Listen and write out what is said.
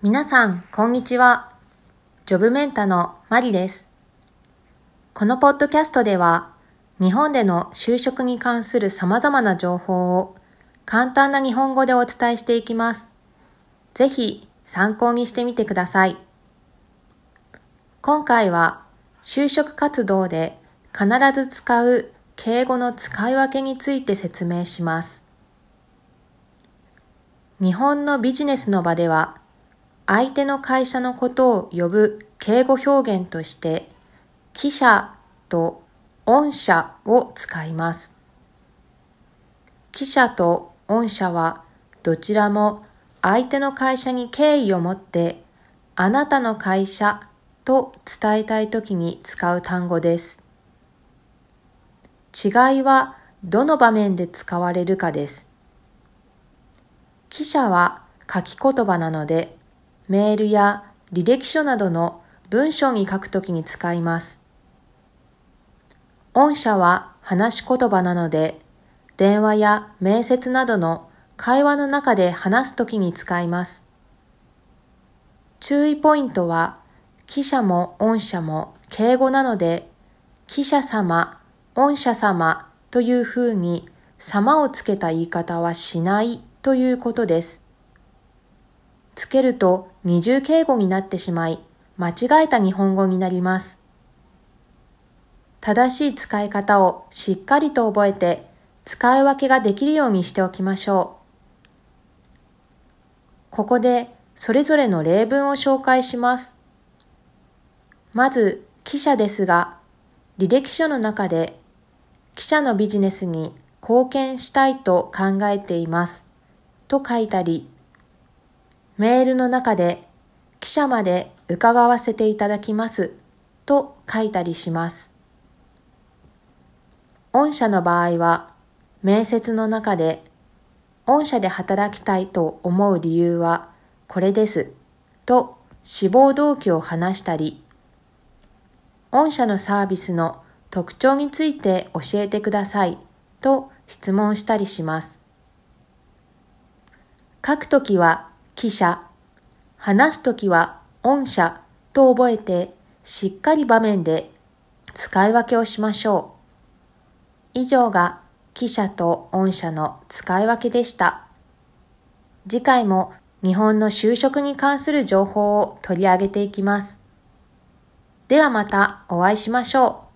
皆さん、こんにちは。ジョブメンタのマリです。このポッドキャストでは、日本での就職に関する様々な情報を簡単な日本語でお伝えしていきます。ぜひ参考にしてみてください。今回は就職活動で必ず使う敬語の使い分けについて説明します。日本のビジネスの場では相手の会社のことを呼ぶ敬語表現として、記者と御社を使います。記者と御社はどちらも相手の会社に敬意を持ってあなたの会社と伝えたいときに使う単語です。違いはどの場面で使われるかです。記者は書き言葉なのでメールや履歴書などの文章に書くときに使います。御社は話し言葉なので、電話や面接などの会話の中で話すときに使います。注意ポイントは、記者も御社も敬語なので、記者様、御社様というふうに様をつけた言い方はしないということです。つけると二重敬語になってしまい、間違えた日本語になります。正しい使い方をしっかりと覚えて、使い分けができるようにしておきましょう。ここでそれぞれの例文を紹介します。まず、記者ですが、履歴書の中で、記者のビジネスに貢献したいと考えています。と書いたり、メールの中で記者まで伺わせていただきます。と書いたりします。御社の場合は面接の中で御社で働きたいと思う理由はこれです。と志望動機を話したり御社のサービスの特徴について教えてくださいと質問したりします。書くときは記者、話すときは御社と覚えてしっかり場面で使い分けをしましょう。以上が記者と御社の使い分けでした。次回も日本の就職に関する情報を取り上げていきます。ではまたお会いしましょう。